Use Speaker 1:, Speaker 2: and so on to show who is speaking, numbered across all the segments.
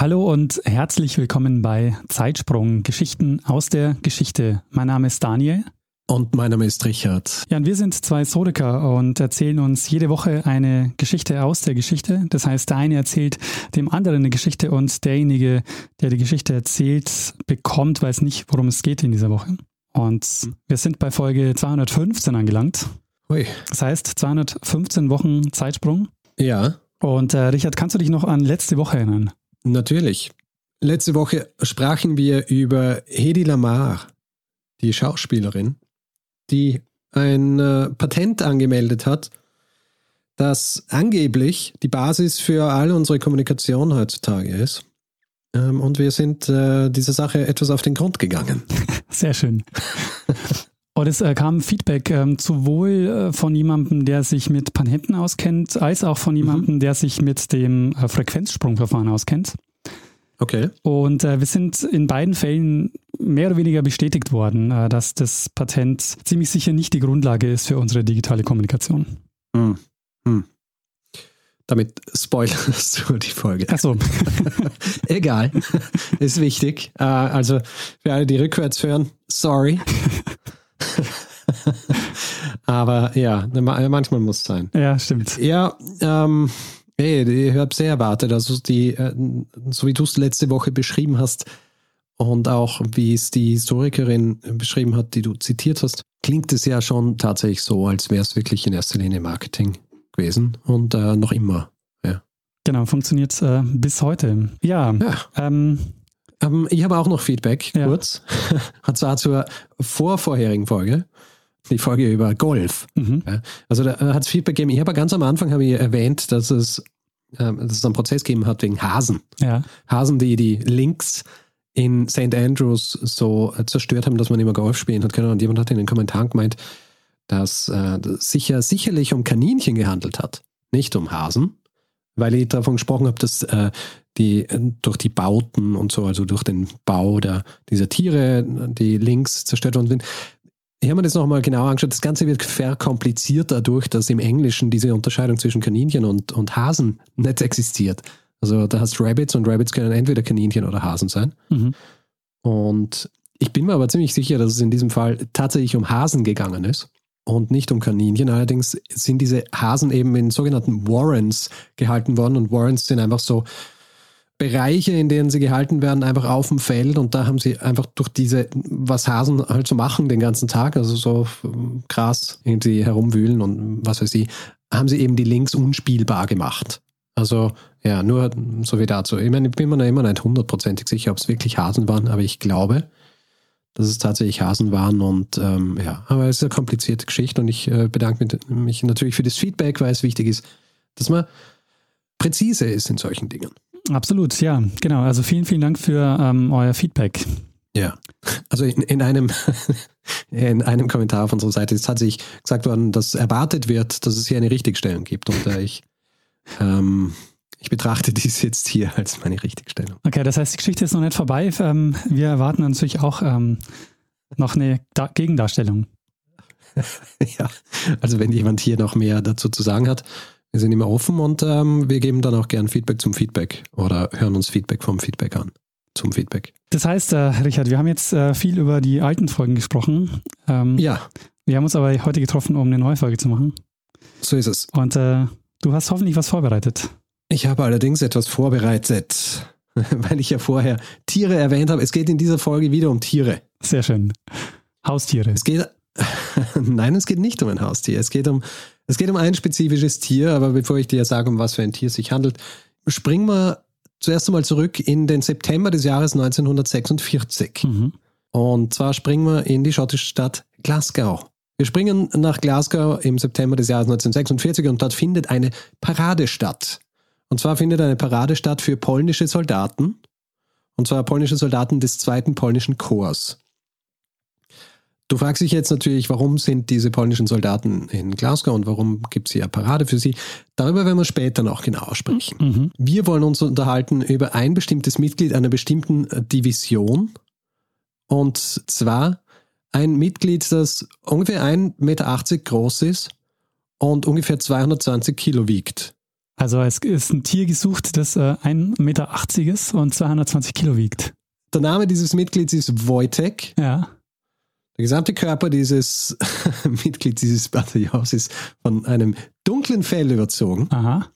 Speaker 1: Hallo und herzlich willkommen bei Zeitsprung Geschichten aus der Geschichte. Mein Name ist Daniel.
Speaker 2: Und mein Name ist Richard.
Speaker 1: Ja, und wir sind zwei Historiker und erzählen uns jede Woche eine Geschichte aus der Geschichte. Das heißt, der eine erzählt dem anderen eine Geschichte und derjenige, der die Geschichte erzählt, bekommt, weiß nicht, worum es geht in dieser Woche. Und wir sind bei Folge 215 angelangt.
Speaker 2: Ui.
Speaker 1: Das heißt, 215 Wochen Zeitsprung.
Speaker 2: Ja,
Speaker 1: Und äh, Richard, kannst du dich noch an letzte Woche erinnern?
Speaker 2: Natürlich. Letzte Woche sprachen wir über Hedy Lamar, die Schauspielerin, die ein äh, Patent angemeldet hat, das angeblich die Basis für all unsere Kommunikation heutzutage ist. Ähm, und wir sind äh, dieser Sache etwas auf den Grund gegangen.
Speaker 1: Sehr schön. Und es äh, kam Feedback ähm, sowohl äh, von jemandem, der sich mit Patenten auskennt, als auch von jemandem, der sich mit dem äh, Frequenzsprungverfahren auskennt.
Speaker 2: Okay.
Speaker 1: Und äh, wir sind in beiden Fällen mehr oder weniger bestätigt worden, äh, dass das Patent ziemlich sicher nicht die Grundlage ist für unsere digitale Kommunikation.
Speaker 2: Hm. Hm. Damit spoilerst du die Folge.
Speaker 1: Achso,
Speaker 2: Egal, ist wichtig. Also für alle, die rückwärts hören, sorry. Aber ja, ma- manchmal muss es sein.
Speaker 1: ja, stimmt.
Speaker 2: Ja, ähm, hey, ich habe sehr erwartet, also die, äh, so wie du es letzte Woche beschrieben hast und auch wie es die Historikerin beschrieben hat, die du zitiert hast, klingt es ja schon tatsächlich so, als wäre es wirklich in erster Linie Marketing gewesen und äh, noch immer. Ja.
Speaker 1: Genau, funktioniert äh, bis heute. Ja,
Speaker 2: ja.
Speaker 1: ähm,
Speaker 2: Ähm, ich habe auch noch Feedback,
Speaker 1: Ja.
Speaker 2: kurz. Und zwar zur vorvorherigen Folge. Die Folge über Golf.
Speaker 1: mhm.
Speaker 2: Also da hat es Feedback gegeben. Ich habe ganz am Anfang habe ich erwähnt, dass es, ähm, dass es einen Prozess gegeben hat wegen Hasen.
Speaker 1: ja,
Speaker 2: Hasen, die die Links in St. Andrews so äh, zerstört haben, dass man immer Golf spielen hat können. Und jemand hat in den Kommentaren gemeint, dass äh, das sicher sicherlich um Kaninchen gehandelt hat, nicht um Hasen, weil ich davon gesprochen habe, dass äh, die äh, durch die Bauten und so, also durch den Bau der, dieser Tiere, die Links zerstört worden sind. Ich habe mir das nochmal genau angeschaut. Das Ganze wird verkompliziert dadurch, dass im Englischen diese Unterscheidung zwischen Kaninchen und, und Hasen nicht existiert. Also da hast Rabbits und Rabbits können entweder Kaninchen oder Hasen sein.
Speaker 1: mhm.
Speaker 2: Und ich bin mir aber ziemlich sicher, dass es in diesem Fall tatsächlich um Hasen gegangen ist und nicht um Kaninchen. Allerdings sind diese Hasen eben in sogenannten Warrens gehalten worden und Warrens sind einfach so Bereiche, in denen sie gehalten werden, einfach auf dem Feld und da haben sie einfach durch diese, was Hasen halt so machen den ganzen Tag, also so ähm, Gras irgendwie herumwühlen und was weiß ich, haben sie eben die Links unspielbar gemacht. Also ja, nur so wie dazu. Ich meine, ich bin mir noch immer nicht hundertprozentig sicher, ob es wirklich Hasen waren, aber ich glaube, dass es tatsächlich Hasen waren und ähm, ja, aber es ist eine komplizierte Geschichte und ich äh, bedanke mich, mich natürlich für das Feedback, weil es wichtig ist, dass man präzise ist in solchen Dingen.
Speaker 1: Absolut, ja, genau. Also vielen, vielen Dank für ähm, euer Feedback.
Speaker 2: Ja, also in, in, einem, in einem Kommentar auf unserer Seite ist tatsächlich gesagt worden, dass erwartet wird, dass es hier eine Richtigstellung gibt. Und äh, ich, ähm, ich betrachte dies jetzt hier als meine Richtigstellung.
Speaker 1: Okay, das heißt, die Geschichte ist noch nicht vorbei. Ähm, wir erwarten natürlich auch ähm, noch eine da Gegendarstellung.
Speaker 2: ja, also wenn jemand hier noch mehr dazu zu sagen hat, wir sind immer offen und ähm, wir geben dann auch gern Feedback zum Feedback oder hören uns Feedback vom Feedback an. Zum Feedback.
Speaker 1: Das heißt, äh, Richard, wir haben jetzt äh, viel über die alten Folgen gesprochen. Ähm,
Speaker 2: Ja,
Speaker 1: Wir haben uns aber heute getroffen, um eine neue Folge zu machen.
Speaker 2: so ist es.
Speaker 1: Und äh, du hast hoffentlich was vorbereitet.
Speaker 2: Ich habe allerdings etwas vorbereitet, weil ich ja vorher Tiere erwähnt habe. Es geht in dieser Folge wieder um Tiere.
Speaker 1: Sehr schön. Haustiere.
Speaker 2: Es geht. Nein, es geht nicht um ein Haustier. Es geht um, es geht um ein spezifisches Tier, aber bevor ich dir sage, um was für ein Tier es sich handelt, springen wir zuerst einmal zurück in den September des Jahres 1946.
Speaker 1: Mhm.
Speaker 2: Und zwar springen wir in die schottische Stadt Glasgow. Wir springen nach Glasgow im September des Jahres 1946 und dort findet eine Parade statt. Und zwar findet eine Parade statt für polnische Soldaten, Und zwar polnische Soldaten des zweiten polnischen Korps. Du fragst dich jetzt natürlich, warum sind diese polnischen Soldaten in Glasgow und warum gibt es hier eine Parade für sie? Darüber werden wir später noch genauer sprechen. Mhm. Wir wollen uns unterhalten über ein bestimmtes Mitglied einer bestimmten Division. Und zwar ein Mitglied, das ungefähr 1,80 Meter groß ist und ungefähr 220 Kilo wiegt.
Speaker 1: Also es ist ein Tier gesucht, das äh, 1,80 Meter ist und 220 Kilo wiegt.
Speaker 2: Der Name dieses Mitglieds ist Wojtek.
Speaker 1: Ja.
Speaker 2: Der gesamte Körper dieses Mitglieds dieses Bataillons ist von einem dunklen Fell überzogen.
Speaker 1: Aha.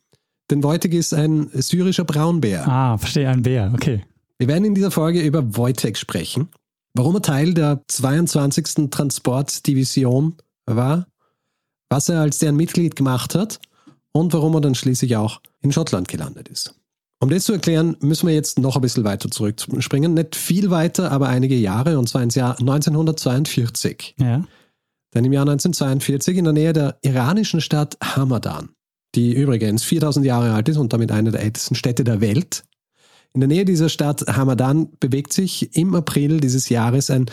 Speaker 2: Denn Wojtek ist ein syrischer Braunbär.
Speaker 1: Ah, verstehe, ein Bär, okay.
Speaker 2: Wir werden in dieser Folge über Wojtek sprechen. Warum er Teil der 22. Transportdivision war, was er als deren Mitglied gemacht hat und warum er dann schließlich auch in Schottland gelandet ist. Um das zu erklären, müssen wir jetzt noch ein bisschen weiter zurückspringen. Nicht viel weiter, aber einige Jahre, und zwar ins Jahr 1942.
Speaker 1: Ja.
Speaker 2: Denn im Jahr 1942 in der Nähe der iranischen Stadt Hamadan, die übrigens 4000 Jahre alt ist und damit eine der ältesten Städte der Welt, in der Nähe dieser Stadt Hamadan bewegt sich im April dieses Jahres ein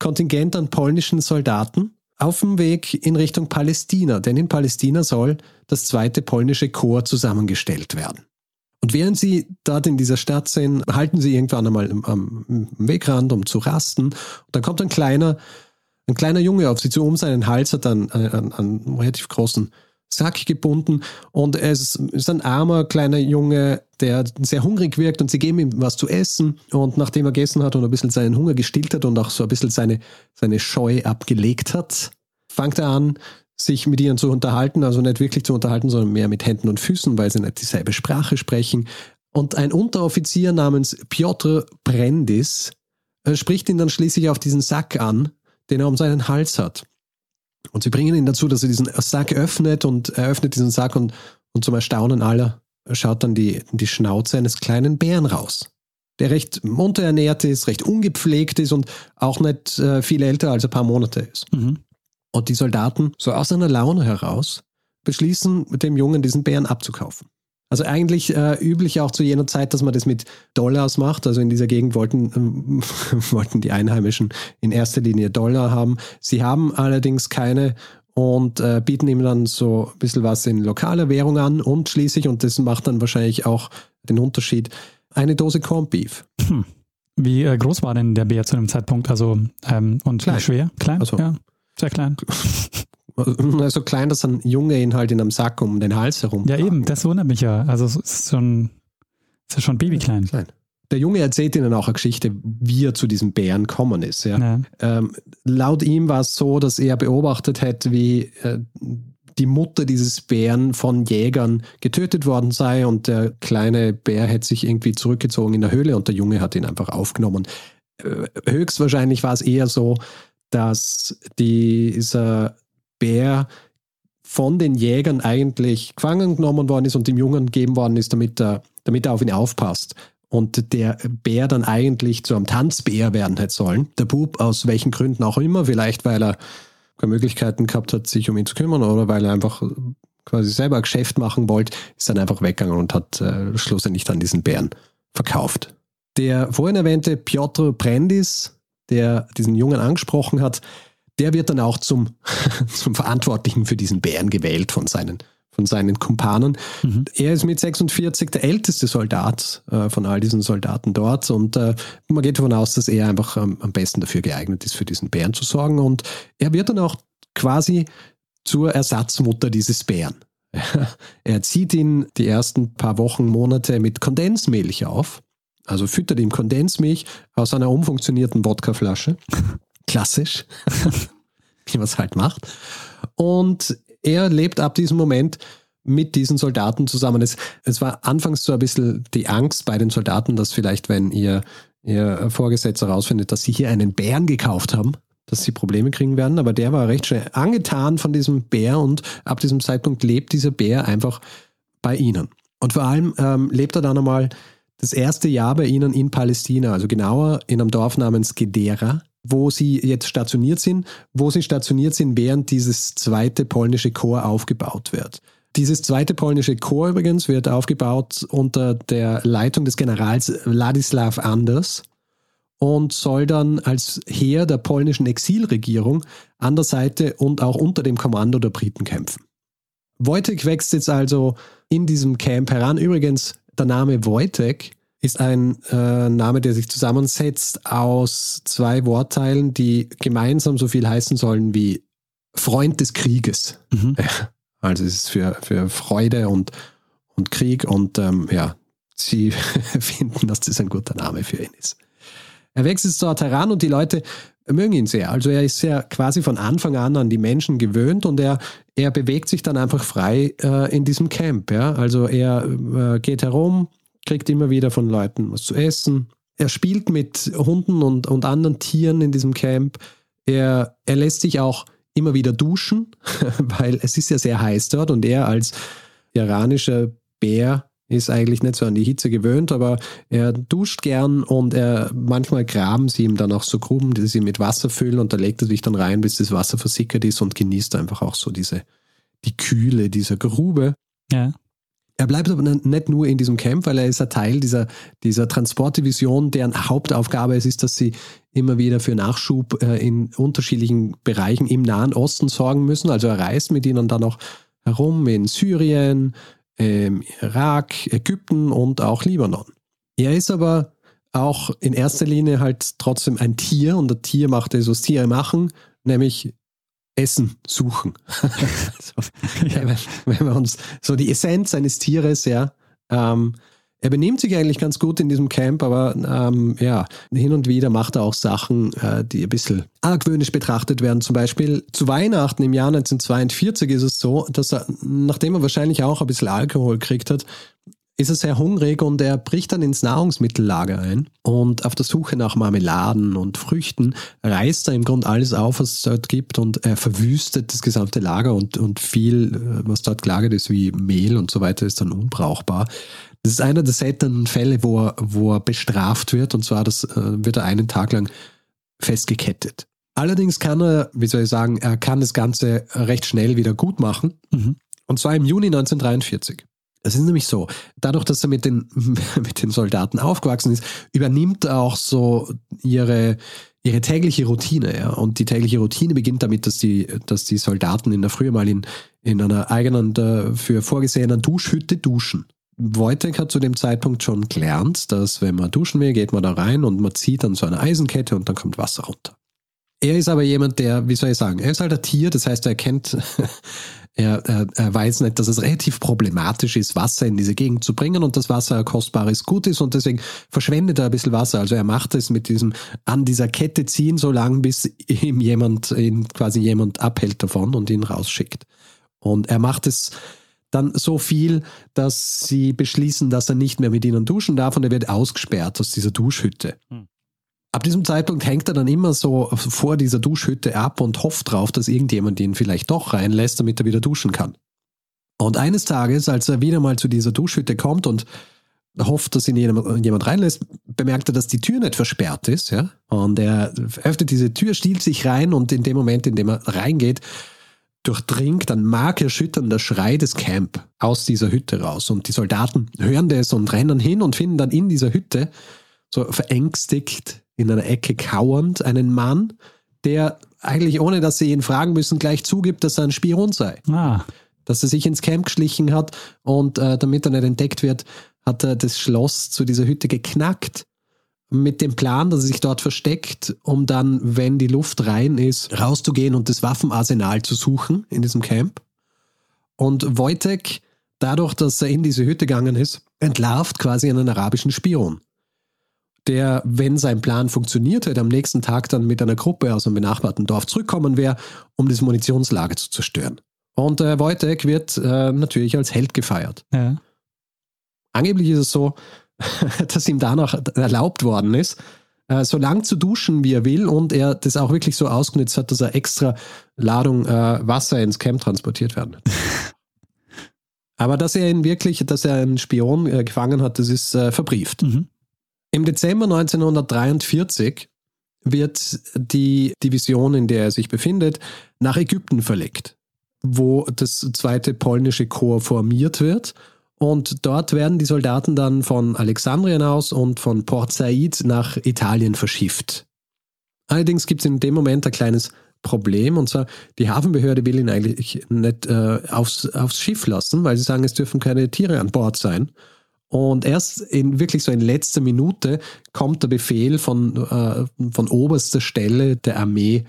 Speaker 2: Kontingent an polnischen Soldaten auf dem Weg in Richtung Palästina, denn in Palästina soll das zweite polnische Korps zusammengestellt werden. Und während sie dort in dieser Stadt sind, halten sie irgendwann einmal am Wegrand, um zu rasten. Und dann kommt ein kleiner, ein kleiner Junge auf sie zu, um seinen Hals hat einen, einen, einen relativ großen Sack gebunden. Und ist, ist ein armer kleiner Junge, der sehr hungrig wirkt. Und sie geben ihm was zu essen. Und nachdem er gegessen hat und ein bisschen seinen Hunger gestillt hat und auch so ein bisschen seine, seine Scheu abgelegt hat, fängt er an, sich mit ihnen zu unterhalten, also nicht wirklich zu unterhalten, sondern mehr mit Händen und Füßen, weil sie nicht dieselbe Sprache sprechen. Und ein Unteroffizier namens Piotr Brendis äh, spricht ihn dann schließlich auf diesen Sack an, den er um seinen Hals hat. Und sie bringen ihn dazu, dass er diesen Sack öffnet und er öffnet diesen Sack und, und zum Erstaunen aller schaut dann die, die Schnauze eines kleinen Bären raus, der recht unterernährt ist, recht ungepflegt ist und auch nicht äh, viel älter als ein paar Monate ist. Mhm. Und die Soldaten, so aus einer Laune heraus, beschließen, dem Jungen diesen Bären abzukaufen. Also eigentlich äh, üblich auch zu jener Zeit, dass man das mit Dollars macht. Also in dieser Gegend wollten, äh, wollten die Einheimischen in erster Linie Dollar haben. Sie haben allerdings keine und äh, bieten ihm dann so ein bisschen was in lokaler Währung an und schließlich, und das macht dann wahrscheinlich auch den Unterschied, eine Dose Corned Beef.
Speaker 1: Hm. Wie äh, groß war denn der Bär zu dem Zeitpunkt? Also ähm, und
Speaker 2: klein.
Speaker 1: schwer? Klein?
Speaker 2: Also,
Speaker 1: ja, sehr klein.
Speaker 2: Also klein, dass ein Junge ihn halt in einem Sack um den Hals herum.
Speaker 1: Ja, eben, das wundert mich ja. Also es ist schon, es ist schon babyklein. Klein.
Speaker 2: Der Junge erzählt ihnen auch eine Geschichte, wie er zu diesem Bären gekommen ist. Ja. ja. Ähm, laut ihm war es so, dass er beobachtet hätte, wie äh, die Mutter dieses Bären von Jägern getötet worden sei und der kleine Bär hätte sich irgendwie zurückgezogen in der Höhle und der Junge hat ihn einfach aufgenommen. Äh, höchstwahrscheinlich war es eher so, dass dieser Bär von den Jägern eigentlich gefangen genommen worden ist und dem Jungen gegeben worden ist, damit er, damit er auf ihn aufpasst. Und der Bär dann eigentlich zu einem Tanzbär werden hätte sollen. Der Bub, aus welchen Gründen auch immer, vielleicht weil er keine Möglichkeiten gehabt hat, sich um ihn zu kümmern oder weil er einfach quasi selber ein Geschäft machen wollte, ist dann einfach weggegangen und hat äh, schlussendlich dann diesen Bären verkauft. Der vorhin erwähnte Piotr Brendis, der diesen Jungen angesprochen hat, der wird dann auch zum, zum Verantwortlichen für diesen Bären gewählt von seinen, von seinen Kumpanen. Mhm. Er ist mit 46 der älteste Soldat äh, von all diesen Soldaten dort und äh, man geht davon aus, dass er einfach ähm, am besten dafür geeignet ist, für diesen Bären zu sorgen und er wird dann auch quasi zur Ersatzmutter dieses Bären. er zieht ihn die ersten paar Wochen, Monate mit Kondensmilch auf. Also füttert ihm Kondensmilch aus einer umfunktionierten Wodkaflasche. Klassisch, wie man es halt macht. Und er lebt ab diesem Moment mit diesen Soldaten zusammen. Es, es war anfangs so ein bisschen die Angst bei den Soldaten, dass vielleicht, wenn ihr, ihr Vorgesetzter herausfindet, dass sie hier einen Bären gekauft haben, dass sie Probleme kriegen werden. Aber der war recht schnell angetan von diesem Bär und ab diesem Zeitpunkt lebt dieser Bär einfach bei ihnen. Und vor allem ähm, lebt er dann einmal das erste Jahr bei ihnen in Palästina, also genauer in einem Dorf namens Gedera wo sie jetzt stationiert sind, wo sie stationiert sind, während dieses zweite polnische Korps aufgebaut wird. Dieses zweite polnische Korps übrigens wird aufgebaut unter der Leitung des Generals Władysław Anders und soll dann als Heer der polnischen Exilregierung an der Seite und auch unter dem Kommando der Briten kämpfen. Wojtek wächst jetzt also in diesem Camp heran. Übrigens, der Name Wojtek ist ein äh, Name, der sich zusammensetzt aus zwei Wortteilen, die gemeinsam so viel heißen sollen wie Freund des Krieges. Mhm. Also es ist für, für Freude und, und Krieg und ähm, ja, sie finden, dass das ein guter Name für ihn ist. Er wächst jetzt dort heran und die Leute mögen ihn sehr. Also er ist ja quasi von Anfang an an die Menschen gewöhnt und er, er bewegt sich dann einfach frei äh, in diesem Camp. Ja? Also er äh, geht herum, kriegt immer wieder von Leuten was zu essen. Er spielt mit Hunden und, und anderen Tieren in diesem Camp. Er, er lässt sich auch immer wieder duschen, weil es ist ja sehr heiß dort und er als iranischer Bär ist eigentlich nicht so an die Hitze gewöhnt, aber er duscht gern und er manchmal graben sie ihm dann auch so Gruben, die sie mit Wasser füllen und da legt er sich dann rein, bis das Wasser versickert ist und genießt einfach auch so diese die Kühle dieser Grube.
Speaker 1: Ja.
Speaker 2: Er bleibt aber nicht nur in diesem Camp, weil er ist ein Teil dieser, dieser Transportdivision, deren Hauptaufgabe es ist, dass sie immer wieder für Nachschub äh, in unterschiedlichen Bereichen im Nahen Osten sorgen müssen. Also er reist mit ihnen dann auch herum in Syrien, ähm, Irak, Ägypten und auch Libanon. Er ist aber auch in erster Linie halt trotzdem ein Tier und ein Tier macht das, was Tiere machen, nämlich Essen suchen. also, ja. wenn, wenn, wir uns so die Essenz eines Tieres, ja, ähm, er benimmt sich eigentlich ganz gut in diesem Camp, aber ähm, ja, hin und wieder macht er auch Sachen, äh, die ein bisschen argwöhnisch betrachtet werden. Zum Beispiel zu Weihnachten im Jahr 1942 ist es so, dass er, nachdem er wahrscheinlich auch ein bisschen Alkohol gekriegt hat, ist er sehr hungrig und er bricht dann ins Nahrungsmittellager ein und auf der Suche nach Marmeladen und Früchten reißt er im Grunde alles auf, was es dort gibt und er verwüstet das gesamte Lager und, und viel, äh, was dort gelagert ist, wie Mehl und so weiter, ist dann unbrauchbar. Das ist einer der seltenen Fälle, wo er, wo er bestraft wird und zwar das, äh, wird er einen Tag lang festgekettet. Allerdings kann er, wie soll ich sagen, er kann das Ganze recht schnell wieder gut machen. Mhm. Und zwar im Juni 1943. Es ist nämlich so, dadurch, dass er mit den, mit den Soldaten aufgewachsen ist, übernimmt er auch so ihre, ihre tägliche Routine. Ja? Und die tägliche Routine beginnt damit, dass die, dass die Soldaten in der Früh mal in, in einer eigenen, dafür vorgesehenen Duschhütte duschen. Wojtek hat zu dem Zeitpunkt schon gelernt, dass wenn man duschen will, geht man da rein und man zieht dann so eine Eisenkette und dann kommt Wasser runter. Er ist aber jemand, der, wie soll ich sagen, er ist halt ein Tier, das heißt, er kennt, er, er, er weiß nicht, dass es relativ problematisch ist, Wasser in diese Gegend zu bringen und das Wasser ein kostbares Gut ist und deswegen verschwendet er ein bisschen Wasser. Also er macht es mit diesem an dieser Kette ziehen, so lange bis ihm jemand, ihn quasi jemand abhält davon und ihn rausschickt. Und er macht es dann so viel, dass sie beschließen, dass er nicht mehr mit ihnen duschen darf und er wird ausgesperrt aus dieser Duschhütte. Hm. Ab diesem Zeitpunkt hängt er dann immer so vor dieser Duschhütte ab und hofft drauf, dass irgendjemand ihn vielleicht doch reinlässt, damit er wieder duschen kann. Und eines Tages, als er wieder mal zu dieser Duschhütte kommt und hofft, dass ihn jemand reinlässt, bemerkt er, dass die Tür nicht versperrt ist. Ja? Und er öffnet diese Tür, stiehlt sich rein und in dem Moment, in dem er reingeht, durchdringt ein markerschütternder Schrei des Camp aus dieser Hütte raus. Und die Soldaten hören das und rennen hin und finden dann in dieser Hütte so verängstigt in einer Ecke kauernd einen Mann, der eigentlich ohne dass sie ihn fragen müssen, gleich zugibt, dass er ein Spion sei. Ah. Dass er sich ins Camp geschlichen hat und äh, damit er nicht entdeckt wird, hat er das Schloss zu dieser Hütte geknackt mit dem Plan, dass er sich dort versteckt, um dann, wenn die Luft rein ist, rauszugehen und das Waffenarsenal zu suchen in diesem Camp. Und Wojtek, dadurch, dass er in diese Hütte gegangen ist, entlarvt quasi einen arabischen Spion der, wenn sein Plan funktioniert hätte, am nächsten Tag dann mit einer Gruppe aus einem benachbarten Dorf zurückkommen wäre, um das Munitionslager zu zerstören. Und äh, Wojtek wird äh, natürlich als Held gefeiert. Ja. Angeblich ist es so, dass ihm danach erlaubt worden ist, äh, so lang zu duschen, wie er will, und er das auch wirklich so ausgenutzt hat, dass er extra Ladung äh, Wasser ins Camp transportiert werden. Aber dass er ihn wirklich, dass er einen Spion äh, gefangen hat, das ist äh, verbrieft. Mhm. Im Dezember 1943 wird die Division, in der er sich befindet, nach Ägypten verlegt. wo das zweite polnische Korps formiert wird. Und dort werden die Soldaten dann von Alexandrien aus und von Port Said nach Italien verschifft. Allerdings gibt es in dem Moment ein kleines Problem, und zwar die Hafenbehörde will ihn eigentlich nicht äh, aufs, aufs Schiff lassen, weil sie sagen, es dürfen keine Tiere an Bord sein. Und erst in wirklich so in letzter Minute kommt der Befehl von, äh, von oberster Stelle der Armee,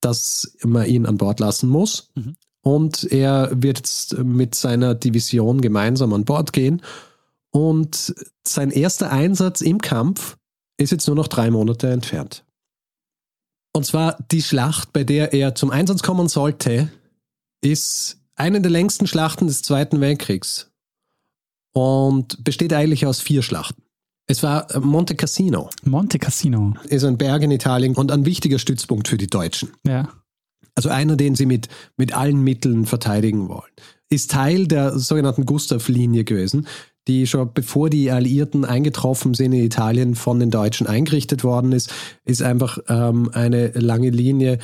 Speaker 2: dass man ihn an Bord lassen muss. Mhm. Und er wird jetzt mit seiner Division gemeinsam an Bord gehen. Und sein erster Einsatz im Kampf ist jetzt nur noch drei Monate entfernt. Und zwar die Schlacht, bei der er zum Einsatz kommen sollte, ist eine der längsten Schlachten des Zweiten Weltkriegs und besteht eigentlich aus vier Schlachten. Es war Monte Cassino.
Speaker 1: Monte Cassino.
Speaker 2: Ist ein Berg in Italien und ein wichtiger Stützpunkt für die Deutschen.
Speaker 1: Ja.
Speaker 2: Also einer, den sie mit, mit allen Mitteln verteidigen wollen. Ist Teil der sogenannten Gustav-Linie gewesen die schon bevor die Alliierten eingetroffen sind in Italien von den Deutschen eingerichtet worden ist, ist einfach ähm, eine lange Linie,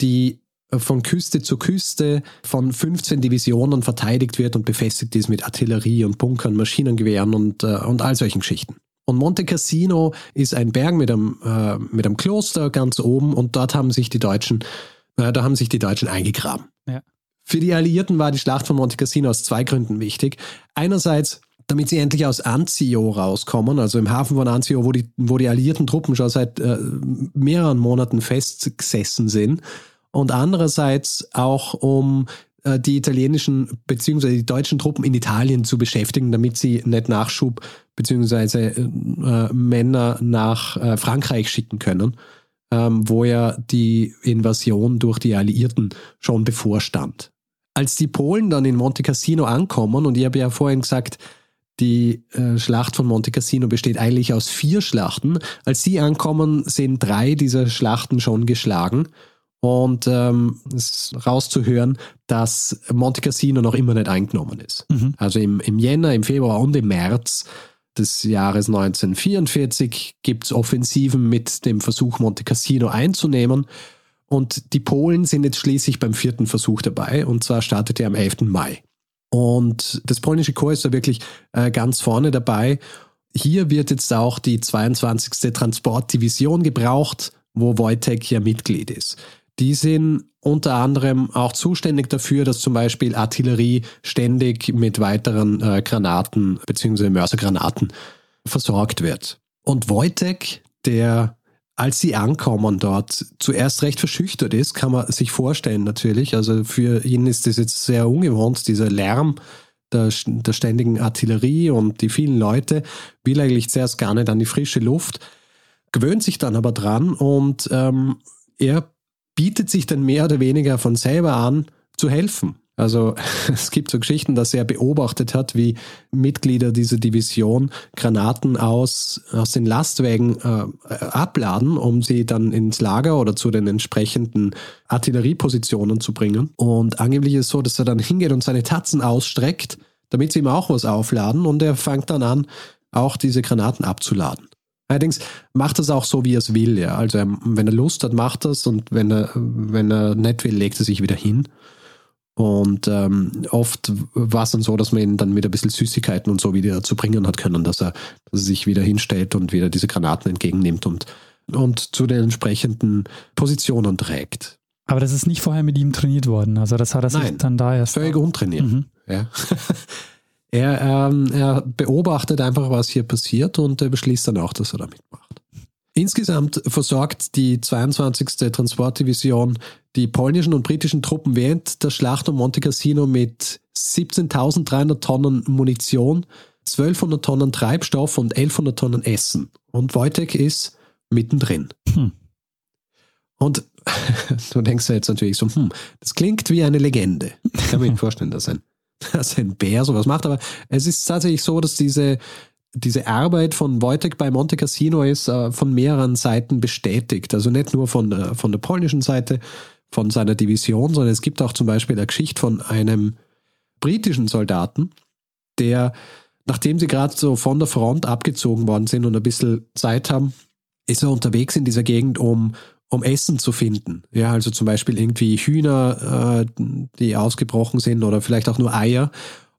Speaker 2: die von Küste zu Küste von 15 Divisionen verteidigt wird und befestigt ist mit Artillerie und Bunkern, Maschinengewehren und, äh, und all solchen Geschichten. Und Monte Cassino ist ein Berg mit einem, äh, mit einem Kloster ganz oben und dort haben sich die Deutschen, äh, da haben sich die Deutschen eingegraben. Ja. Für die Alliierten war die Schlacht von Monte Cassino aus zwei Gründen wichtig. Einerseits damit sie endlich aus Anzio rauskommen, also im Hafen von Anzio, wo die, wo die alliierten Truppen schon seit äh, mehreren Monaten festgesessen sind. Und andererseits auch, um äh, die italienischen bzw. die deutschen Truppen in Italien zu beschäftigen, damit sie nicht Nachschub bzw. Äh, Männer nach äh, Frankreich schicken können, ähm, wo ja die Invasion durch die Alliierten schon bevorstand. Als die Polen dann in Monte Cassino ankommen, und ich habe ja vorhin gesagt, die äh, Schlacht von Monte Cassino besteht eigentlich aus vier Schlachten. Als sie ankommen, sind drei dieser Schlachten schon geschlagen. Und ähm, es ist rauszuhören, dass Monte Cassino noch immer nicht eingenommen ist. Mhm. Also im, im Jänner, im Februar und im März des Jahres 1944 gibt es Offensiven mit dem Versuch, Monte Cassino einzunehmen. Und die Polen sind jetzt schließlich beim vierten Versuch dabei. Und zwar startet er am 11. Mai. Und das polnische Chor ist da wirklich äh, ganz vorne dabei. Hier wird jetzt auch die 22. Transportdivision gebraucht, wo Wojtek ja Mitglied ist. Die sind unter anderem auch zuständig dafür, dass zum Beispiel Artillerie ständig mit weiteren äh, Granaten bzw. Mörsergranaten versorgt wird. Und Wojtek, der als sie ankommen dort, zuerst recht verschüchtert ist, kann man sich vorstellen natürlich. Also für ihn ist das jetzt sehr ungewohnt, dieser Lärm der, der ständigen Artillerie und die vielen Leute, will eigentlich zuerst gar nicht an die frische Luft, gewöhnt sich dann aber dran und ähm, er bietet sich dann mehr oder weniger von selber an, zu helfen. Also es gibt so Geschichten, dass er beobachtet hat, wie Mitglieder dieser Division Granaten aus, aus den Lastwagen äh, abladen, um sie dann ins Lager oder zu den entsprechenden Artilleriepositionen zu bringen. Und angeblich ist es so, dass er dann hingeht und seine Tatzen ausstreckt, damit sie ihm auch was aufladen und er fängt dann an, auch diese Granaten abzuladen. Allerdings macht er es auch so, wie er es will. Ja. Also wenn er Lust hat, macht er es und wenn er, wenn er nicht will, legt er sich wieder hin. Und ähm, oft war es dann so, dass man ihn dann mit ein bisschen Süßigkeiten und so wieder dazu bringen hat können, dass er, dass er sich wieder hinstellt und wieder diese Granaten entgegennimmt und, und zu den entsprechenden Positionen trägt.
Speaker 1: Aber das ist nicht vorher mit ihm trainiert worden. Also das hat er sich dann da erst.
Speaker 2: Völlig untrainiert. Mhm. Ja. Er, ähm, er beobachtet einfach, was hier passiert und er beschließt dann auch, dass er da mitmacht. Insgesamt versorgt die 22. Transportdivision die polnischen und britischen Truppen während der Schlacht um Monte Cassino mit 17.300 Tonnen Munition, 1200 Tonnen Treibstoff und 1100 Tonnen Essen. Und Wojtek ist mittendrin. Hm. Und du denkst ja jetzt natürlich so, hm, das klingt wie eine Legende. Ich kann mir vorstellen, dass ein, dass ein Bär sowas macht, aber es ist tatsächlich so, dass diese diese Arbeit von Wojtek bei Monte Cassino ist äh, von mehreren Seiten bestätigt. Also nicht nur von der, von der polnischen Seite, von seiner Division, sondern es gibt auch zum Beispiel eine Geschichte von einem britischen Soldaten, der, nachdem sie gerade so von der Front abgezogen worden sind und ein bisschen Zeit haben, ist er unterwegs in dieser Gegend, um, um Essen zu finden. Ja, also zum Beispiel irgendwie Hühner, äh, die ausgebrochen sind oder vielleicht auch nur Eier.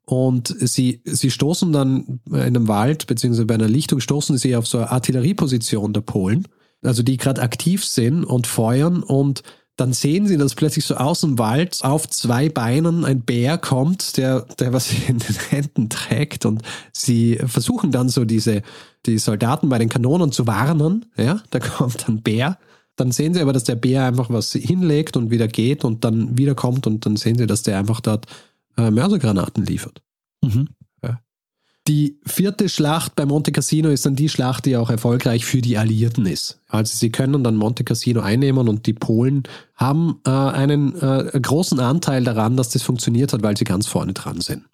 Speaker 2: Und sie, sie stoßen dann in einem Wald, beziehungsweise bei einer Lichtung, stoßen sie auf so eine Artillerieposition der Polen, also die gerade aktiv sind und feuern und dann sehen sie, dass plötzlich so aus dem Wald auf zwei Beinen ein Bär kommt, der, der was in den Händen trägt und sie versuchen dann so diese, die Soldaten bei den Kanonen zu warnen, ja, da kommt ein Bär, dann sehen sie aber, dass der Bär einfach was hinlegt und wieder geht und dann wiederkommt und dann sehen sie, dass der einfach dort äh, Mörsergranaten liefert. Mhm. Die vierte Schlacht bei Monte Cassino ist dann die Schlacht, die auch erfolgreich für die Alliierten ist. Also sie können dann Monte Cassino einnehmen und die Polen haben äh, einen äh, großen Anteil daran, dass das funktioniert hat, weil sie ganz vorne dran sind.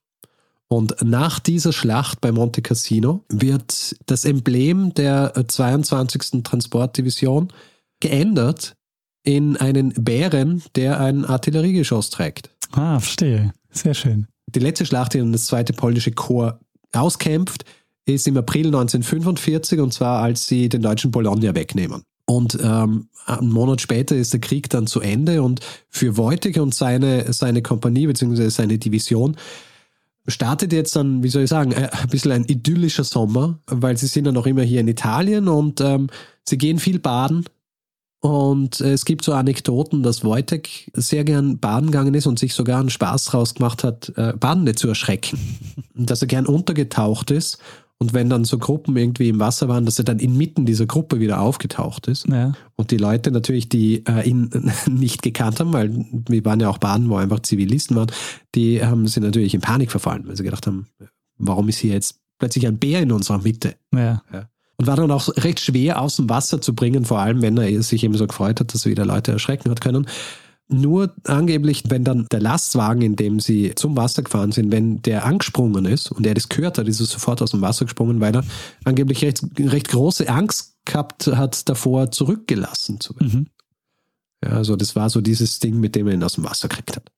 Speaker 2: Und nach dieser Schlacht bei Monte Cassino wird das Emblem der 22. Transportdivision geändert in einen Bären, der ein Artilleriegeschoss trägt.
Speaker 1: Ah, verstehe. Sehr schön.
Speaker 2: Die letzte Schlacht, die dann das zweite polnische Korps auskämpft, ist im April 1945 und zwar als sie den deutschen Bologna wegnehmen. Und ähm, einen Monat später ist der Krieg dann zu Ende und für Wojtek und seine, seine Kompanie bzw. seine Division startet jetzt dann, wie soll ich sagen, äh, ein bisschen ein idyllischer Sommer, weil sie sind ja noch immer hier in Italien und ähm, sie gehen viel baden, und es gibt so Anekdoten, dass Wojtek sehr gern baden gegangen ist und sich sogar einen Spaß draus gemacht hat, äh, Badende zu erschrecken. Dass er gern untergetaucht ist und wenn dann so Gruppen irgendwie im Wasser waren, dass er dann inmitten dieser Gruppe wieder aufgetaucht ist. Ja. Und die Leute natürlich, die äh, ihn nicht gekannt haben, weil wir waren ja auch Baden, wo einfach Zivilisten waren, die haben sie natürlich in Panik verfallen, weil sie gedacht haben, warum ist hier jetzt plötzlich ein Bär in unserer Mitte? Ja. ja und war dann auch recht schwer aus dem Wasser zu bringen, vor allem wenn er sich eben so gefreut hat, dass er wieder Leute erschrecken hat können. Nur angeblich, wenn dann der Lastwagen, in dem sie zum Wasser gefahren sind, wenn der angesprungen ist und er das gehört hat, ist er sofort aus dem Wasser gesprungen, weil er angeblich recht, recht große Angst gehabt hat, davor zurückgelassen zu werden. Mhm. Ja, also das war so dieses Ding, mit dem er ihn aus dem Wasser gekriegt hat.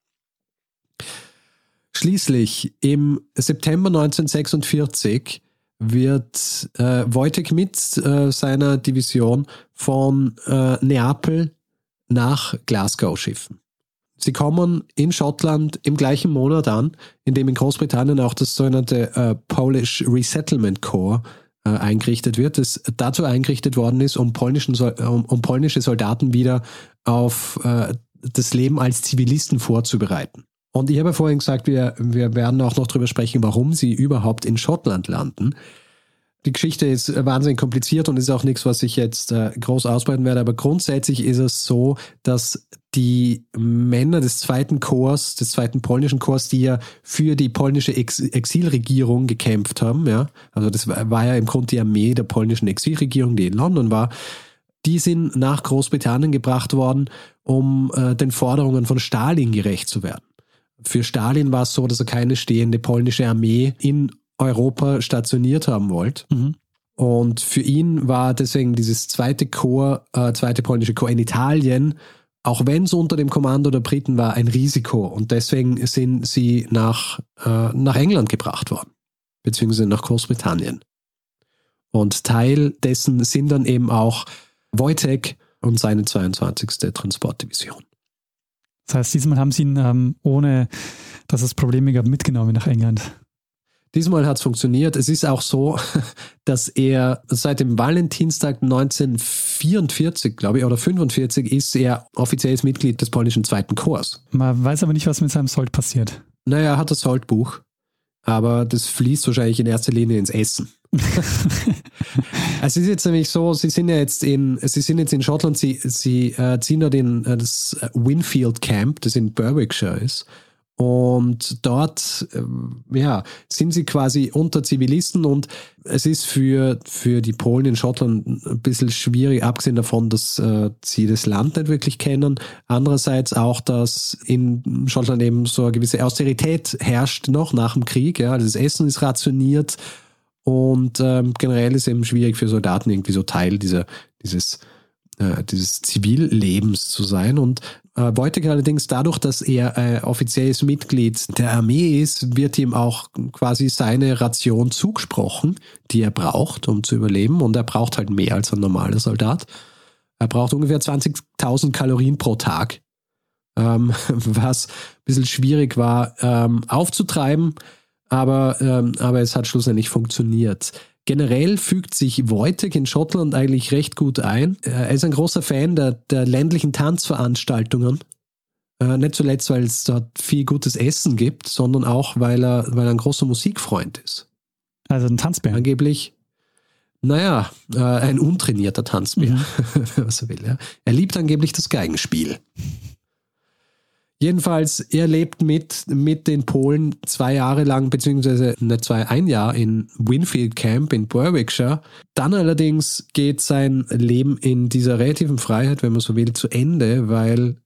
Speaker 2: Schließlich im September 1946 wird äh, Wojtek mit äh, seiner Division von äh, Neapel nach Glasgow schiffen. Sie kommen in Schottland im gleichen Monat an, in dem in Großbritannien auch das sogenannte äh, Polish Resettlement Corps äh, eingerichtet wird, das dazu eingerichtet worden ist, um, polnischen, um, um polnische Soldaten wieder auf äh, das Leben als Zivilisten vorzubereiten. Und ich habe vorhin gesagt, wir, wir werden auch noch darüber sprechen, warum sie überhaupt in Schottland landen. Die Geschichte ist wahnsinnig kompliziert und ist auch nichts, was ich jetzt äh, groß ausbreiten werde, aber grundsätzlich ist es so, dass die Männer des zweiten Korps, des zweiten polnischen Korps, die ja für die polnische Ex Exilregierung gekämpft haben, ja, also das war ja im Grunde die Armee der polnischen Exilregierung, die in London war, die sind nach Großbritannien gebracht worden, um äh, den Forderungen von Stalin gerecht zu werden. Für Stalin war es so, dass er keine stehende polnische Armee in Europa stationiert haben wollte. Mhm. Und für ihn war deswegen dieses zweite Korps, äh, zweite polnische Korps in Italien, auch wenn es unter dem Kommando der Briten war, ein Risiko. Und deswegen sind sie nach, äh, nach England gebracht worden, beziehungsweise nach Großbritannien. Und Teil dessen sind dann eben auch Wojtek und seine 22. Transportdivision.
Speaker 1: Das heißt, diesmal haben sie ihn, ähm, ohne dass es Probleme gab, mitgenommen nach England.
Speaker 2: Diesmal hat es funktioniert. Es ist auch so, dass er seit dem Valentinstag 1944, glaube ich, oder 45 ist er offizielles Mitglied des polnischen Zweiten Korps.
Speaker 1: Man weiß aber nicht, was mit seinem Sold passiert.
Speaker 2: Naja, er hat das Soldbuch, aber das fließt wahrscheinlich in erster Linie ins Essen. es ist jetzt nämlich so, sie sind ja jetzt in, sie sind jetzt in Schottland, sie, sie äh, ziehen dort in äh, das Winfield Camp, das in Berwickshire ist. Und dort, äh, ja, sind sie quasi unter Zivilisten und es ist für, für die Polen in Schottland ein bisschen schwierig, abgesehen davon, dass äh, sie das Land nicht wirklich kennen. Andererseits auch, dass in Schottland eben so eine gewisse Austerität herrscht noch nach dem Krieg. Ja, das Essen ist rationiert und ähm, generell ist eben schwierig für Soldaten irgendwie so Teil dieser, dieses äh, dieses Zivillebens zu sein. Und äh, Wojtek allerdings dadurch, dass er äh, offizielles Mitglied der Armee ist, wird ihm auch quasi seine Ration zugesprochen, die er braucht, um zu überleben. Und er braucht halt mehr als ein normaler Soldat. Er braucht ungefähr 20.000 Kalorien pro Tag, ähm, was ein bisschen schwierig war ähm, aufzutreiben, aber, ähm, aber es hat schlussendlich funktioniert. Generell fügt sich Wojtek in Schottland eigentlich recht gut ein. Er ist ein großer Fan der, der ländlichen Tanzveranstaltungen. Äh, nicht zuletzt, weil es dort viel gutes Essen gibt, sondern auch, weil er, weil er ein großer Musikfreund ist.
Speaker 1: Also ein Tanzbär.
Speaker 2: Angeblich, naja, äh, ein untrainierter Tanzbär, mhm. was er will. Ja. Er liebt angeblich das Geigenspiel. Jedenfalls, er lebt mit, mit den Polen zwei Jahre lang, beziehungsweise nicht zwei, ein Jahr in Winfield Camp in Berwickshire. Dann allerdings geht sein Leben in dieser relativen Freiheit, wenn man so will, zu Ende, weil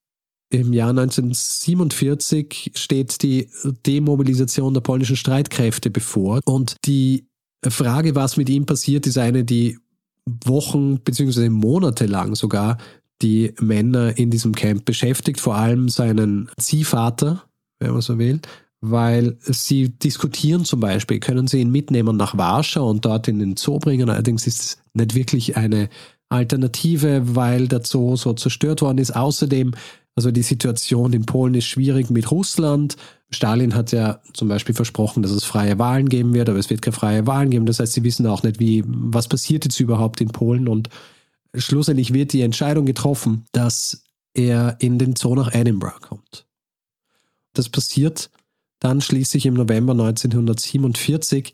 Speaker 2: im Jahr 1947 steht die Demobilisation der polnischen Streitkräfte bevor. Und die Frage, was mit ihm passiert, ist eine, die Wochen beziehungsweise Monate lang sogar die Männer in diesem Camp beschäftigt, vor allem seinen Ziehvater, wenn man so will, weil sie diskutieren zum Beispiel, können sie ihn mitnehmen nach Warschau und dort in den Zoo bringen. Allerdings ist es nicht wirklich eine Alternative, weil der Zoo so zerstört worden ist. Außerdem, also die Situation in Polen ist schwierig mit Russland. Stalin hat ja zum Beispiel versprochen, dass es freie Wahlen geben wird, aber es wird keine freie Wahlen geben. Das heißt, sie wissen auch nicht, wie, was passiert jetzt überhaupt in Polen und schlussendlich wird die Entscheidung getroffen, dass er in den Zoo nach Edinburgh kommt. Das passiert dann schließlich im November 1947.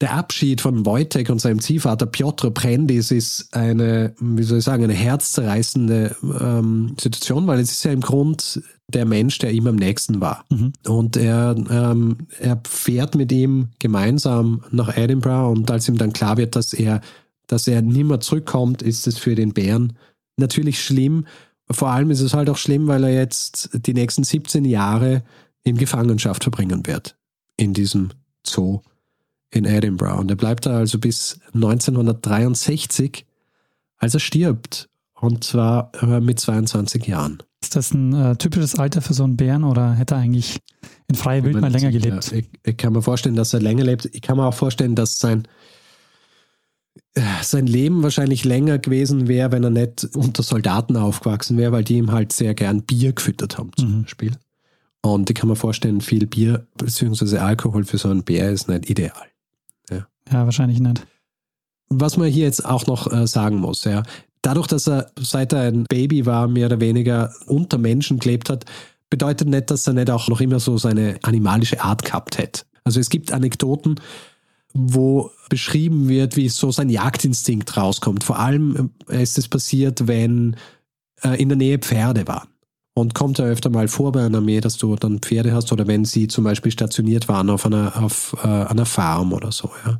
Speaker 2: Der Abschied von Wojtek und seinem Ziehvater Piotr Prendis ist eine, wie soll ich sagen, eine herzzerreißende ähm, Situation, weil es ist ja im Grund der Mensch, der ihm am nächsten war. Mhm. Und er, ähm, er fährt mit ihm gemeinsam nach Edinburgh und als ihm dann klar wird, dass er dass er nimmer zurückkommt, ist es für den Bären natürlich schlimm. Vor allem ist es halt auch schlimm, weil er jetzt die nächsten 17 Jahre in Gefangenschaft verbringen wird in diesem Zoo in Edinburgh. Und er bleibt da also bis 1963, als er stirbt. Und zwar äh, mit 22 Jahren.
Speaker 1: Ist das ein äh, typisches Alter für so einen Bären oder hätte er eigentlich in freier Wildbahn länger gelebt?
Speaker 2: Ich, ich, kann mir vorstellen, dass er länger lebt. Ich kann mir auch vorstellen, dass sein sein Leben wahrscheinlich länger gewesen wäre, wenn er nicht unter Soldaten aufgewachsen wäre, weil die ihm halt sehr gern Bier gefüttert haben zum mhm. Beispiel. Und ich kann mir vorstellen, viel Bier bzw. Alkohol für so einen Bär ist nicht ideal.
Speaker 1: Ja, ja wahrscheinlich nicht.
Speaker 2: Was man hier jetzt auch noch äh, sagen muss, ja, dadurch, dass er seit er ein Baby war, mehr oder weniger unter Menschen gelebt hat, bedeutet nicht, dass er nicht auch noch immer so seine animalische Art gehabt hätte. Also es gibt Anekdoten, wo beschrieben wird, wie so sein Jagdinstinkt rauskommt. Vor allem äh, ist es passiert, wenn äh, in der Nähe Pferde waren. Und kommt ja öfter mal vor bei einer Armee, dass du dann Pferde hast oder wenn sie zum Beispiel stationiert waren auf einer, auf äh, einer Farm oder so, ja.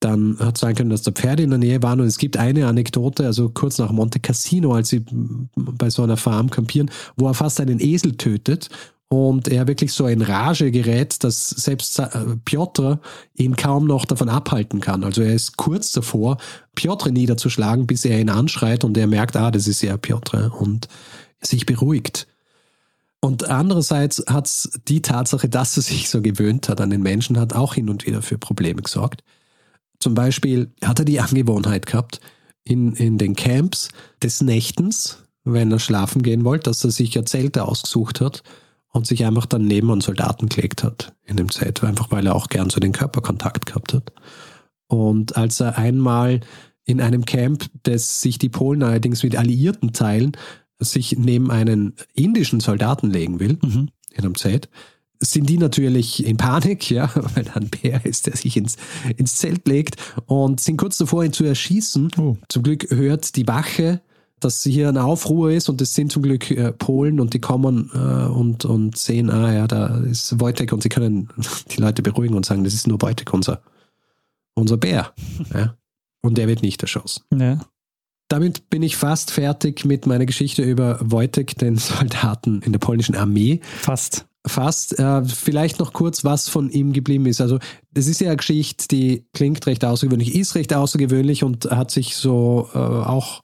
Speaker 2: Dann hat es sein können, dass da Pferde in der Nähe waren und es gibt eine Anekdote, also kurz nach Monte Cassino, als sie bei so einer Farm kampieren, wo er fast einen Esel tötet und er wirklich so in Rage gerät, dass selbst äh, Piotr ihn kaum noch davon abhalten kann. Also er ist kurz davor, Piotr niederzuschlagen, bis er ihn anschreit und er merkt, ah, das ist ja Piotr und sich beruhigt. Und andererseits hat die Tatsache, dass er sich so gewöhnt hat an den Menschen, hat auch hin und wieder für Probleme gesorgt. Zum Beispiel hat er die Angewohnheit gehabt, in, in den Camps des Nächtens, wenn er schlafen gehen wollte, dass er sich ja Zelte ausgesucht hat und sich einfach dann neben einen Soldaten gelegt hat in dem Set, einfach weil er auch gern so den Körperkontakt gehabt hat. Und als er einmal in einem Camp, das sich die Polen allerdings mit Alliierten teilen, sich neben einen indischen Soldaten legen will, mhm. in einem Zelt, sind die natürlich in Panik, ja, weil er ein Bär ist, der sich ins, ins Zelt legt und sind kurz davor, ihn zu erschießen. Oh. Zum Glück hört die Wache dass hier ein Aufruhr ist und es sind zum Glück äh, Polen und die kommen äh, und, und sehen, ah ja, da ist Wojtek und sie können die Leute beruhigen und sagen, das ist nur Wojtek, unser, unser Bär. ja? Und der wird nicht erschossen. Ja. Damit bin ich fast fertig mit meiner Geschichte über Wojtek, den Soldaten in der polnischen Armee.
Speaker 1: Fast.
Speaker 2: Fast. Äh, vielleicht noch kurz, was von ihm geblieben ist. Also, das ist ja eine Geschichte, die klingt recht außergewöhnlich, ist recht außergewöhnlich und hat sich so äh, auch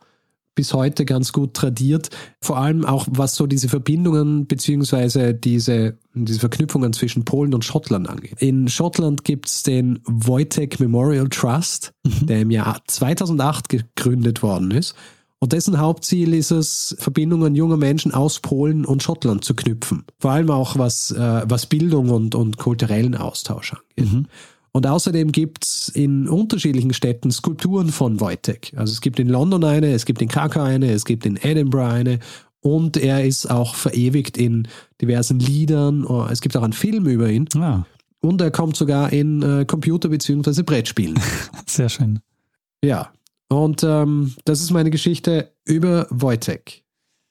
Speaker 2: bis heute ganz gut tradiert. Vor allem auch was so diese Verbindungen beziehungsweise diese, diese Verknüpfungen zwischen Polen und Schottland angeht. In Schottland gibt es den Wojtek Memorial Trust, mhm. der im Jahr 2008 gegründet worden ist. Und dessen Hauptziel ist es, Verbindungen junger Menschen aus Polen und Schottland zu knüpfen. Vor allem auch was, äh, was Bildung und, und kulturellen Austausch angeht. Mhm. Und außerdem gibt es in unterschiedlichen Städten Skulpturen von Wojtek. Also es gibt in London eine, es gibt in Krakau eine, es gibt in Edinburgh eine und er ist auch verewigt in diversen Liedern. Oh, es gibt auch einen Film über ihn. Ah. Und er kommt sogar in äh, Computer- bzw. Brettspielen.
Speaker 1: Sehr schön.
Speaker 2: Ja, und ähm, das ist meine Geschichte über Wojtek,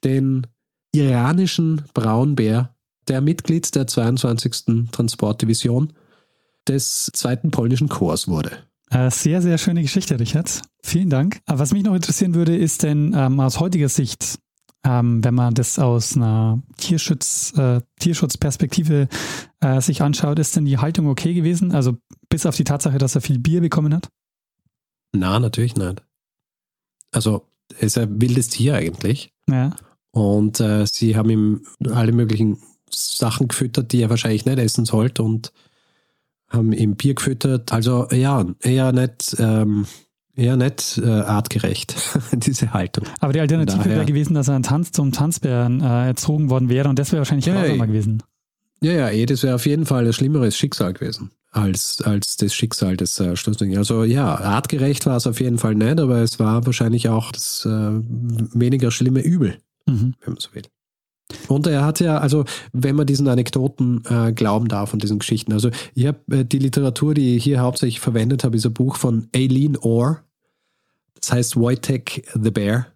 Speaker 2: den iranischen Braunbär, der Mitglied der 22. Transportdivision des zweiten polnischen Korps wurde.
Speaker 1: Äh, sehr, sehr schöne Geschichte, Richard. Vielen Dank. Aber was mich noch interessieren würde, ist denn ähm, aus heutiger Sicht, ähm, wenn man das aus einer Tierschutz, äh, Tierschutzperspektive äh, sich anschaut, ist denn die Haltung okay gewesen? Also bis auf die Tatsache, dass er viel Bier bekommen hat?
Speaker 2: Na, natürlich nicht also er ist ein wildes Tier eigentlich.
Speaker 1: Ja.
Speaker 2: Und äh, sie haben ihm alle möglichen Sachen gefüttert, die er wahrscheinlich nicht essen sollte und haben ihm Bier gefüttert. Also ja, eher nicht, ähm, eher nicht äh, artgerecht, diese Haltung.
Speaker 1: Aber die Alternative wäre gewesen, dass er ein Tanz zum Tanzbären äh, erzogen worden wäre und das wäre wahrscheinlich ja, grausamer gewesen.
Speaker 2: Ja, ja, eh, das wäre auf jeden Fall ein schlimmeres Schicksal gewesen als, als das Schicksal des äh, Schlussdings. Also ja, artgerecht war es auf jeden Fall nicht, aber es war wahrscheinlich auch das äh, weniger schlimme Übel, mhm. wenn man so will. Und er hat ja, also wenn man diesen Anekdoten äh, glauben darf und diesen Geschichten, also ich habe äh, die Literatur, die ich hier hauptsächlich verwendet habe, ist ein Buch von Aileen Orr. Das heißt Wojtek the Bear.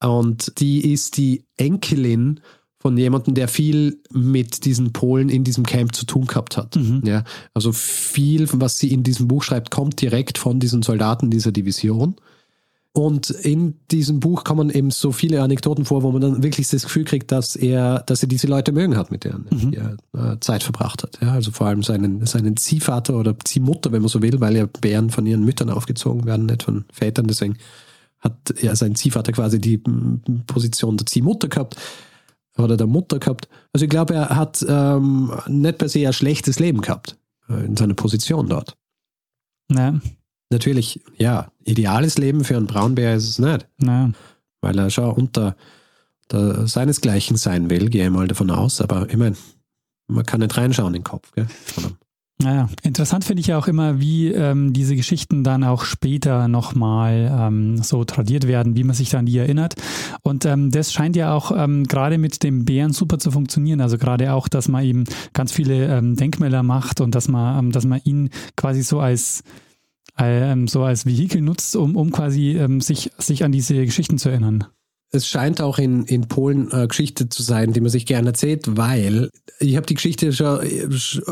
Speaker 2: Und die ist die Enkelin von jemandem, der viel mit diesen Polen in diesem Camp zu tun gehabt hat. Mhm. Ja, also viel, was sie in diesem Buch schreibt, kommt direkt von diesen Soldaten dieser Division. Und in diesem Buch kommen eben so viele Anekdoten vor, wo man dann wirklich das Gefühl kriegt, dass er, dass er diese Leute mögen hat, mit denen mhm. er äh, Zeit verbracht hat. Ja, also vor allem seinen, seinen Ziehvater oder Ziehmutter, wenn man so will, weil ja Bären von ihren Müttern aufgezogen werden, nicht von Vätern. Deswegen hat ja sein Ziehvater quasi die Position der Ziehmutter gehabt oder der Mutter gehabt. Also ich glaube, er hat ähm, nicht per se ein schlechtes Leben gehabt äh, in seiner Position dort.
Speaker 1: Ja.
Speaker 2: Natürlich, ja, ideales Leben für einen Braunbär ist es nicht.
Speaker 1: Ja.
Speaker 2: Weil er schon unter der, seinesgleichen sein will, gehe ich mal davon aus. Aber ich meine, man kann nicht reinschauen in den Kopf. Gell?
Speaker 1: Naja, interessant finde ich ja auch immer, wie ähm, diese Geschichten dann auch später nochmal ähm, so tradiert werden, wie man sich dann die erinnert. Und ähm, das scheint ja auch ähm, gerade mit dem Bären super zu funktionieren. Also gerade auch, dass man eben ganz viele ähm, Denkmäler macht und dass man, ähm, dass man ihn quasi so als ähm, so als Vehikel nutzt, um, um quasi ähm, sich, sich an diese Geschichten zu erinnern
Speaker 2: es scheint auch in, in Polen äh, Geschichte zu sein, die man sich gerne erzählt, weil ich habe die Geschichte schon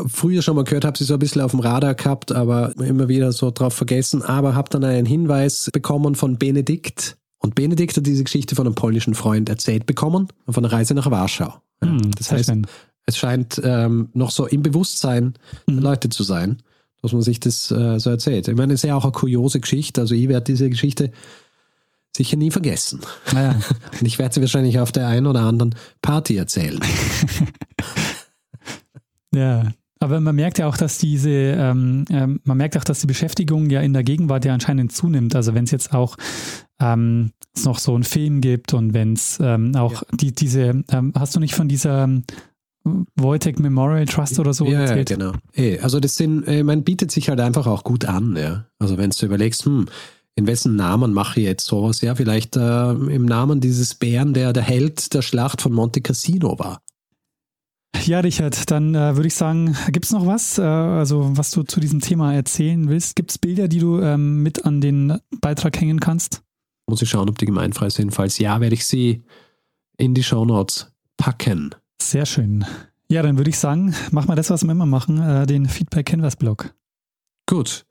Speaker 2: früher schon mal gehört, habe sie so ein bisschen auf dem Radar gehabt, aber immer wieder so drauf vergessen, aber habe dann einen Hinweis bekommen von Benedikt. Und Benedikt hat diese Geschichte von einem polnischen Freund erzählt bekommen, von der Reise nach Warschau.
Speaker 1: Hm, das heißt, schön.
Speaker 2: es scheint ähm, noch so im Bewusstsein der mhm. Leute zu sein, dass man sich das äh, so erzählt. Ich meine, es ist ja auch eine kuriose Geschichte, also ich werde diese Geschichte sicher nie vergessen.
Speaker 1: Naja.
Speaker 2: Und ich werde sie wahrscheinlich auf der einen oder anderen Party erzählen.
Speaker 1: ja. Aber man merkt ja auch, dass diese, ähm, ähm, man merkt auch, dass die Beschäftigung ja in der Gegenwart ja anscheinend zunimmt. Also wenn es jetzt auch ähm, noch so einen Film gibt und wenn es ähm, auch ja. die, diese, ähm, hast du nicht von dieser Wojtek Memorial Trust oder so
Speaker 2: ja, erzählt? Ja, genau. Hey, also das sind, äh, man bietet sich halt einfach auch gut an, ja. Also wenn du überlegst, hm, in wessen Namen mache ich jetzt sowas? Ja, vielleicht äh, im Namen dieses Bären, der der Held der Schlacht von Monte Cassino war.
Speaker 1: Ja, Richard, dann äh, würde ich sagen, gibt es noch was, äh, also was du zu diesem Thema erzählen willst? Gibt es Bilder, die du ähm, mit an den Beitrag hängen kannst?
Speaker 2: Muss ich schauen, ob die gemeinfrei sind. Falls ja, werde ich sie in die Shownotes packen.
Speaker 1: Sehr schön. Ja, dann würde ich sagen, mach mal das, was wir immer machen, äh, den Feedback Canvas Blog.
Speaker 2: Gut.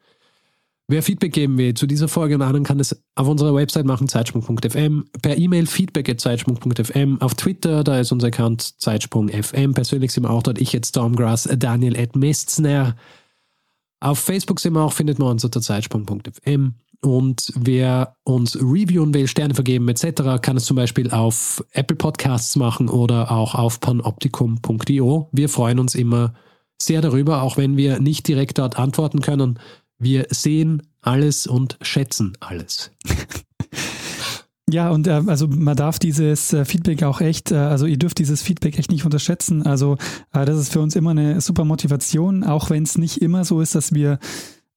Speaker 2: Wer Feedback geben will zu dieser Folge und anderen, kann es auf unserer Website machen, zeitsprung.fm, per E-Mail feedback at zeitsprung.fm, auf Twitter, da ist unser Account zeitsprung.fm, persönlich sind wir auch dort, ich jetzt Stormgrass, Daniel at Mistner. Auf Facebook sind wir auch, findet man uns unter zeitsprung.fm. Und wer uns reviewen will, Sterne vergeben etc., kann es zum Beispiel auf Apple Podcasts machen oder auch auf panoptikum.io. Wir freuen uns immer sehr darüber, auch wenn wir nicht direkt dort antworten können. Wir sehen alles und schätzen alles.
Speaker 1: Ja, und äh, also man darf dieses äh, Feedback auch echt, äh, also ihr dürft dieses Feedback echt nicht unterschätzen. Also äh, das ist für uns immer eine super Motivation, auch wenn es nicht immer so ist, dass wir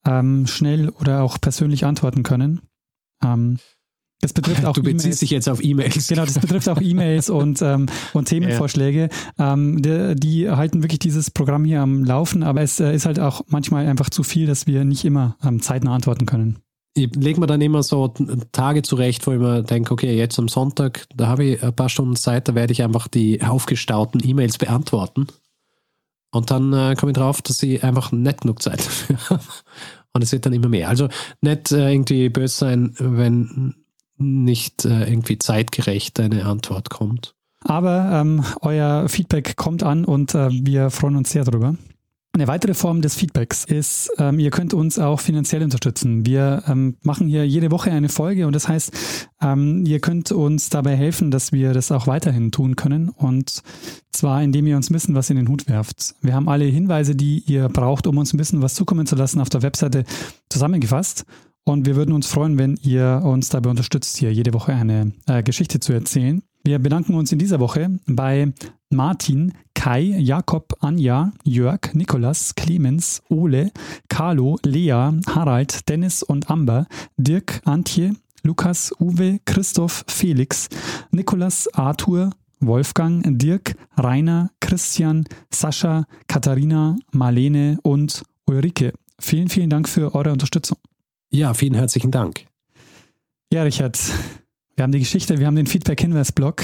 Speaker 1: ähm, schnell oder auch persönlich antworten können. Ähm, das betrifft auch
Speaker 2: Du beziehst
Speaker 1: E-Mails.
Speaker 2: dich jetzt auf E-Mails.
Speaker 1: Genau, das betrifft auch E-Mails und, ähm, und Themenvorschläge. Ähm, die, die halten wirklich dieses Programm hier am Laufen, aber es äh, ist halt auch manchmal einfach zu viel, dass wir nicht immer ähm, zeitnah antworten können.
Speaker 2: Ich lege mir dann immer so Tage zurecht, wo ich mir denke, okay, jetzt am Sonntag, da habe ich ein paar Stunden Zeit, da werde ich einfach die aufgestauten E-Mails beantworten. Und dann äh, komme ich drauf, dass ich einfach nicht genug Zeit dafür habe. Und es wird dann immer mehr. Also nicht äh, irgendwie böse sein, wenn nicht äh, irgendwie zeitgerecht eine Antwort kommt.
Speaker 1: Aber ähm, euer Feedback kommt an und äh, wir freuen uns sehr darüber. Eine weitere Form des Feedbacks ist, ähm, ihr könnt uns auch finanziell unterstützen. Wir ähm, machen hier jede Woche eine Folge und das heißt, ähm, ihr könnt uns dabei helfen, dass wir das auch weiterhin tun können und zwar indem ihr uns ein bisschen was in den Hut werft. Wir haben alle Hinweise, die ihr braucht, um uns ein bisschen was zukommen zu lassen, auf der Webseite zusammengefasst und wir würden uns freuen, wenn ihr uns dabei unterstützt, hier jede Woche eine äh, Geschichte zu erzählen. Wir bedanken uns in dieser Woche bei Martin, Kai, Jakob, Anja, Jörg, Nikolas, Clemens, Ole, Carlo, Lea, Harald, Dennis und Amber, Dirk, Antje, Lukas, Uwe, Christoph, Felix, Nikolas, Arthur, Wolfgang, Dirk, Rainer, Christian, Sascha, Katharina, Marlene und Ulrike. Vielen, vielen Dank für eure Unterstützung.
Speaker 2: Ja, vielen herzlichen Dank.
Speaker 1: Ja, Richard, wir haben die Geschichte, wir haben den Feedback-Hinweis-Blog.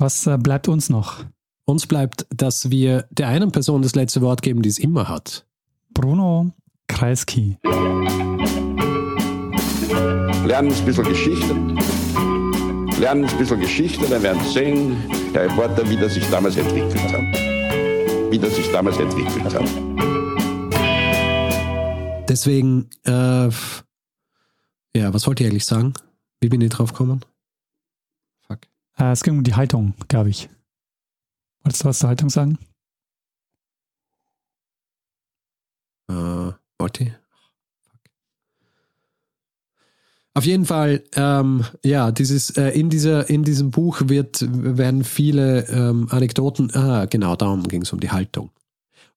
Speaker 1: Was äh, bleibt uns noch?
Speaker 2: Uns bleibt, dass wir der einen Person das letzte Wort geben, die es immer hat.
Speaker 1: Bruno Kreisky.
Speaker 3: Lernen ein bisschen Geschichte. Lernen ein bisschen Geschichte, dann werden Sie sehen, Herr Reporter, wie das sich damals entwickelt hat. Wie das sich damals entwickelt hat.
Speaker 2: Deswegen, äh, ja, was wollte ich eigentlich sagen? Wie bin ich drauf gekommen?
Speaker 1: Äh, es ging um die Haltung, glaube ich. Wolltest du was zur Haltung sagen?
Speaker 2: Äh, ich? Auf jeden Fall, ähm, ja, dieses, äh, in, dieser, in diesem Buch wird, werden viele ähm, Anekdoten, ah, genau, darum ging es um die Haltung.